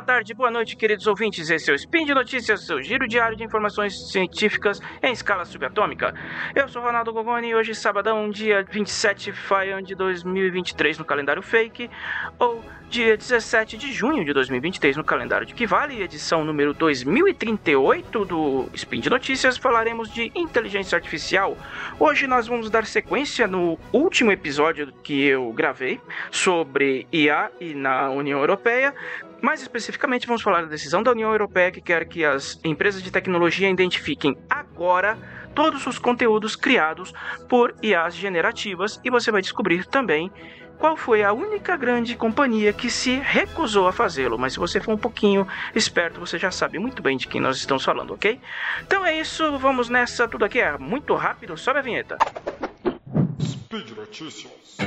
boa tarde, boa noite, queridos ouvintes. Esse é o Spin de Notícias, seu giro diário de informações científicas em escala subatômica. Eu sou Ronaldo Gogoni e hoje, sabadão, dia 27 de 2023 no calendário fake, ou dia 17 de junho de 2023 no calendário de que vale, edição número 2038 do Spin de Notícias, falaremos de inteligência artificial. Hoje nós vamos dar sequência no último episódio que eu gravei sobre IA e na União Europeia. Mais especificamente, vamos falar da decisão da União Europeia que quer que as empresas de tecnologia identifiquem agora todos os conteúdos criados por IAs generativas e você vai descobrir também qual foi a única grande companhia que se recusou a fazê-lo. Mas se você for um pouquinho esperto, você já sabe muito bem de quem nós estamos falando, ok? Então é isso, vamos nessa. Tudo aqui é muito rápido, sobe a vinheta. Speed Notícias.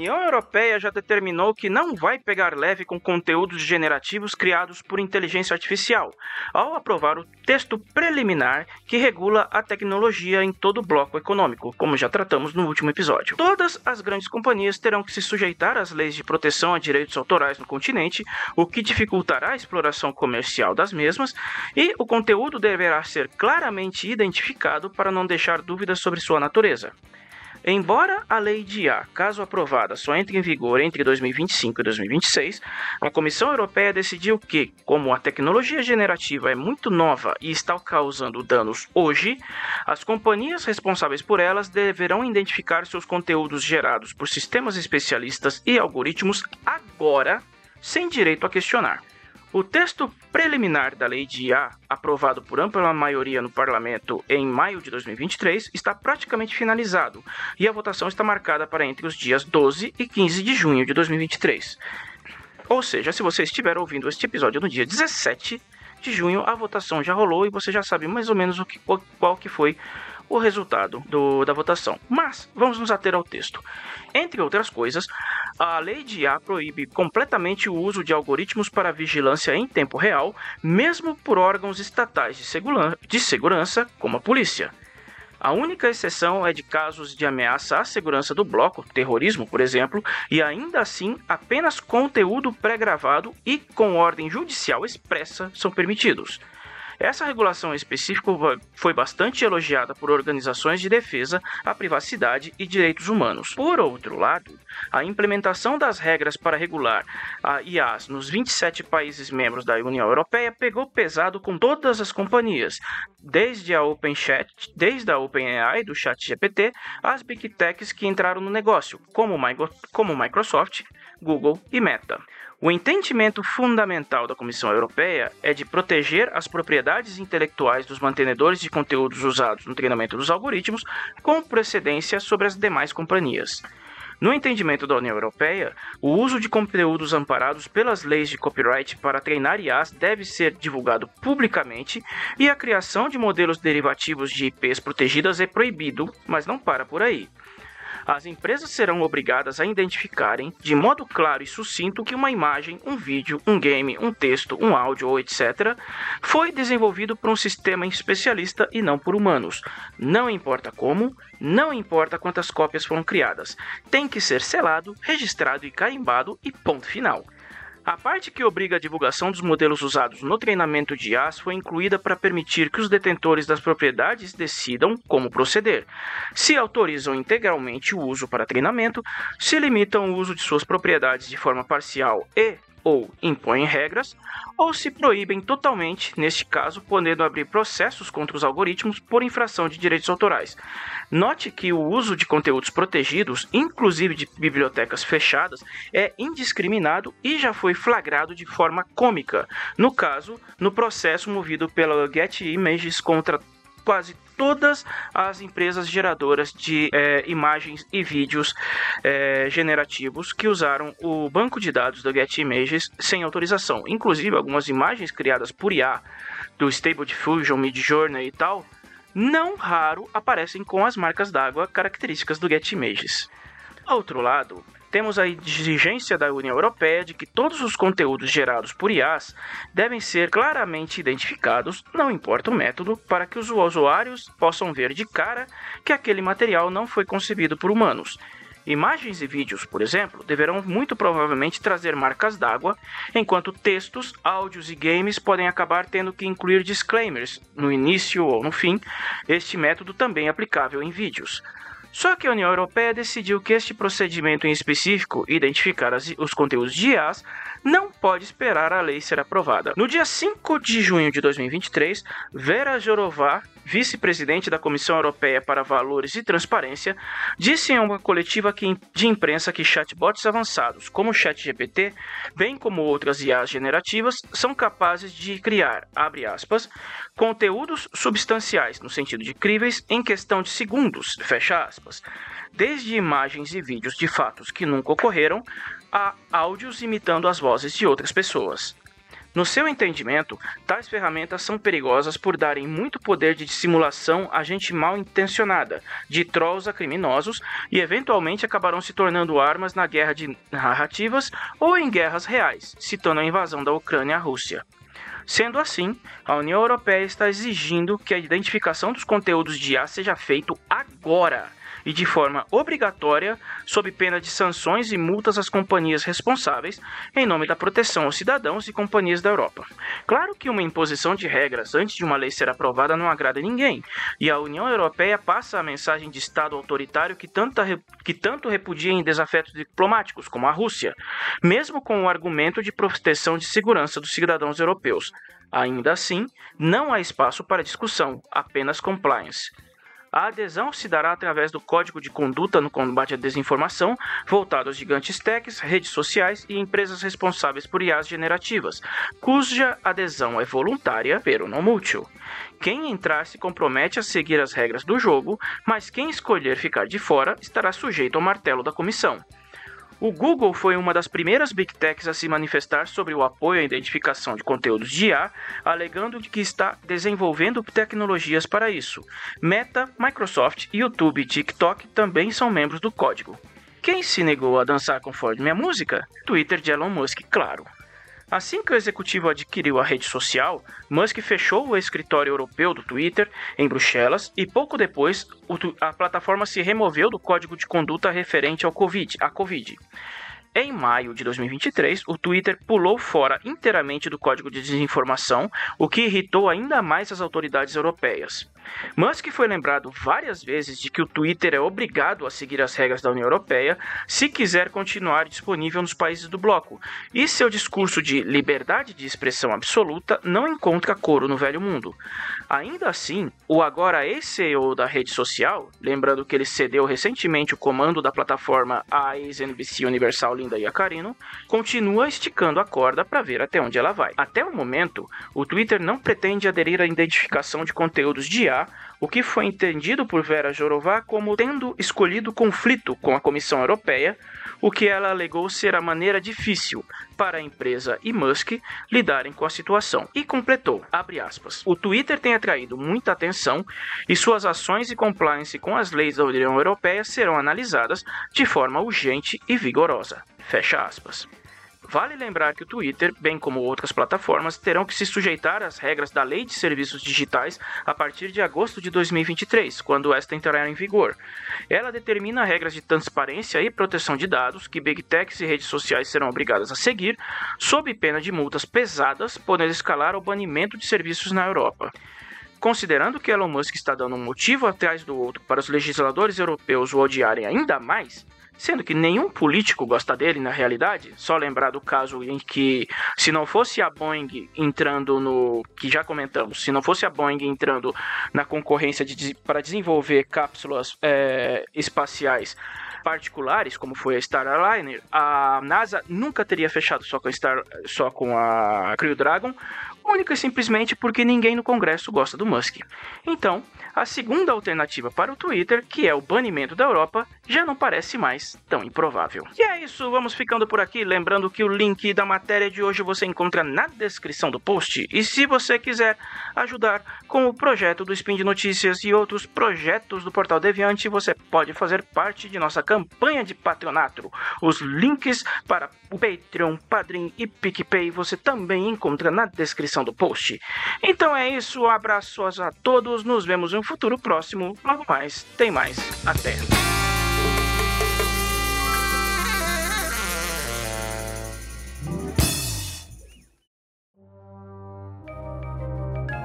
União Europeia já determinou que não vai pegar leve com conteúdos generativos criados por inteligência artificial, ao aprovar o texto preliminar que regula a tecnologia em todo o bloco econômico, como já tratamos no último episódio. Todas as grandes companhias terão que se sujeitar às leis de proteção a direitos autorais no continente, o que dificultará a exploração comercial das mesmas, e o conteúdo deverá ser claramente identificado para não deixar dúvidas sobre sua natureza. Embora a lei de IA, caso aprovada, só entre em vigor entre 2025 e 2026, a Comissão Europeia decidiu que, como a tecnologia generativa é muito nova e está causando danos hoje, as companhias responsáveis por elas deverão identificar seus conteúdos gerados por sistemas especialistas e algoritmos agora, sem direito a questionar. O texto preliminar da lei de IA, aprovado por ampla maioria no parlamento em maio de 2023, está praticamente finalizado e a votação está marcada para entre os dias 12 e 15 de junho de 2023. Ou seja, se você estiver ouvindo este episódio no dia 17 de junho, a votação já rolou e você já sabe mais ou menos o que, qual que foi o resultado do, da votação. Mas vamos nos ater ao texto. Entre outras coisas, a lei de IA proíbe completamente o uso de algoritmos para vigilância em tempo real, mesmo por órgãos estatais de, segura de segurança, como a polícia. A única exceção é de casos de ameaça à segurança do bloco, terrorismo, por exemplo, e ainda assim apenas conteúdo pré-gravado e com ordem judicial expressa são permitidos. Essa regulação específica foi bastante elogiada por organizações de defesa à privacidade e direitos humanos. Por outro lado, a implementação das regras para regular a IAS nos 27 países membros da União Europeia pegou pesado com todas as companhias, desde a OpenChat, desde a OpenAI do ChatGPT, às Big Techs que entraram no negócio, como, como Microsoft, Google e Meta. O entendimento fundamental da Comissão Europeia é de proteger as propriedades intelectuais dos mantenedores de conteúdos usados no treinamento dos algoritmos com precedência sobre as demais companhias. No entendimento da União Europeia, o uso de conteúdos amparados pelas leis de copyright para treinar IAs deve ser divulgado publicamente e a criação de modelos derivativos de IPs protegidas é proibido, mas não para por aí as empresas serão obrigadas a identificarem de modo claro e sucinto que uma imagem, um vídeo, um game, um texto, um áudio ou etc. foi desenvolvido por um sistema especialista e não por humanos. Não importa como, não importa quantas cópias foram criadas. Tem que ser selado, registrado e carimbado e ponto final. A parte que obriga a divulgação dos modelos usados no treinamento de IAs foi incluída para permitir que os detentores das propriedades decidam como proceder. Se autorizam integralmente o uso para treinamento, se limitam o uso de suas propriedades de forma parcial e ou impõem regras, ou se proíbem totalmente, neste caso, podendo abrir processos contra os algoritmos por infração de direitos autorais. Note que o uso de conteúdos protegidos, inclusive de bibliotecas fechadas, é indiscriminado e já foi flagrado de forma cômica, no caso, no processo movido pela Get Images contra quase todas as empresas geradoras de é, imagens e vídeos é, generativos que usaram o banco de dados do Get Images sem autorização. Inclusive, algumas imagens criadas por IA, do Stable Diffusion, Midjourney e tal, não raro aparecem com as marcas d'água características do Get Images. Outro lado, temos a exigência da União Europeia de que todos os conteúdos gerados por IAs devem ser claramente identificados, não importa o método, para que os usuários possam ver de cara que aquele material não foi concebido por humanos. Imagens e vídeos, por exemplo, deverão muito provavelmente trazer marcas d'água, enquanto textos, áudios e games podem acabar tendo que incluir disclaimers no início ou no fim. Este método também é aplicável em vídeos. Só que a União Europeia decidiu que este procedimento em específico, identificar as, os conteúdos de IAs, não pode esperar a lei ser aprovada. No dia 5 de junho de 2023, Vera Jorová, vice-presidente da Comissão Europeia para Valores e Transparência, disse em uma coletiva de imprensa que chatbots avançados, como o ChatGPT, bem como outras IAs generativas, são capazes de criar, abre aspas, conteúdos substanciais, no sentido de críveis, em questão de segundos, fecha aspas. Desde imagens e vídeos de fatos que nunca ocorreram, a áudios imitando as vozes de outras pessoas. No seu entendimento, tais ferramentas são perigosas por darem muito poder de dissimulação a gente mal intencionada, de trolls a criminosos e eventualmente acabarão se tornando armas na guerra de narrativas ou em guerras reais, citando a invasão da Ucrânia à Rússia. Sendo assim, a União Europeia está exigindo que a identificação dos conteúdos de IA seja feito agora e de forma obrigatória, sob pena de sanções e multas às companhias responsáveis, em nome da proteção aos cidadãos e companhias da Europa. Claro que uma imposição de regras antes de uma lei ser aprovada não agrada ninguém, e a União Europeia passa a mensagem de Estado autoritário que, tanta, que tanto repudia em desafetos diplomáticos, como a Rússia, mesmo com o argumento de proteção de segurança dos cidadãos europeus. Ainda assim, não há espaço para discussão, apenas compliance. A adesão se dará através do Código de Conduta no Combate à Desinformação, voltado aos gigantes techs, redes sociais e empresas responsáveis por IAs generativas, cuja adesão é voluntária, pero não mútil. Quem entrar se compromete a seguir as regras do jogo, mas quem escolher ficar de fora estará sujeito ao martelo da comissão. O Google foi uma das primeiras big techs a se manifestar sobre o apoio à identificação de conteúdos de IA, alegando que está desenvolvendo tecnologias para isso. Meta, Microsoft, YouTube e TikTok também são membros do código. Quem se negou a dançar conforme minha música? Twitter de Elon Musk, claro. Assim que o executivo adquiriu a rede social, Musk fechou o escritório europeu do Twitter em Bruxelas e pouco depois a plataforma se removeu do código de conduta referente ao COVID, a Covid. Em maio de 2023, o Twitter pulou fora inteiramente do código de desinformação, o que irritou ainda mais as autoridades europeias. Musk foi lembrado várias vezes de que o Twitter é obrigado a seguir as regras da União Europeia se quiser continuar disponível nos países do bloco, e seu discurso de liberdade de expressão absoluta não encontra coro no velho mundo. Ainda assim, o agora ex-CEO da rede social, lembrando que ele cedeu recentemente o comando da plataforma à ex-NBC Universal Linda Iacarino, continua esticando a corda para ver até onde ela vai. Até o momento, o Twitter não pretende aderir à identificação de conteúdos de O que foi entendido por Vera Jourová como tendo escolhido conflito com a Comissão Europeia, o que ela alegou ser a maneira difícil para a empresa e Musk lidarem com a situação. E completou, aspas, o Twitter tem atraído muita atenção e suas ações e compliance com as leis da União Europeia serão analisadas de forma urgente e vigorosa. Fecha aspas. Vale lembrar que o Twitter, bem como outras plataformas, terão que se sujeitar às regras da Lei de Serviços Digitais a partir de agosto de 2023, quando esta entrará em vigor. Ela determina regras de transparência e proteção de dados que Big Techs e redes sociais serão obrigadas a seguir, sob pena de multas pesadas, podendo escalar ao banimento de serviços na Europa. Considerando que Elon Musk está dando um motivo atrás do outro para os legisladores europeus o odiarem ainda mais, sendo que nenhum político gosta dele na realidade. Só lembrar do caso em que, se não fosse a Boeing entrando no. que já comentamos, se não fosse a Boeing entrando na concorrência de, para desenvolver cápsulas é, espaciais particulares, como foi a Star Alliance, a NASA nunca teria fechado só com a, Star, só com a Crew Dragon, única e simplesmente porque ninguém no Congresso gosta do Musk. Então, a segunda alternativa para o Twitter, que é o banimento da Europa, já não parece mais tão improvável. E é isso, vamos ficando por aqui. Lembrando que o link da matéria de hoje você encontra na descrição do post. E se você quiser ajudar com o projeto do Spin de Notícias e outros projetos do Portal Deviante, você pode fazer parte de nossa campanha de patronato. Os links para o Patreon, Padrim e PicPay você também encontra na descrição do post. Então é isso, abraços a todos, nos vemos em um futuro próximo. Logo mais, tem mais. Até!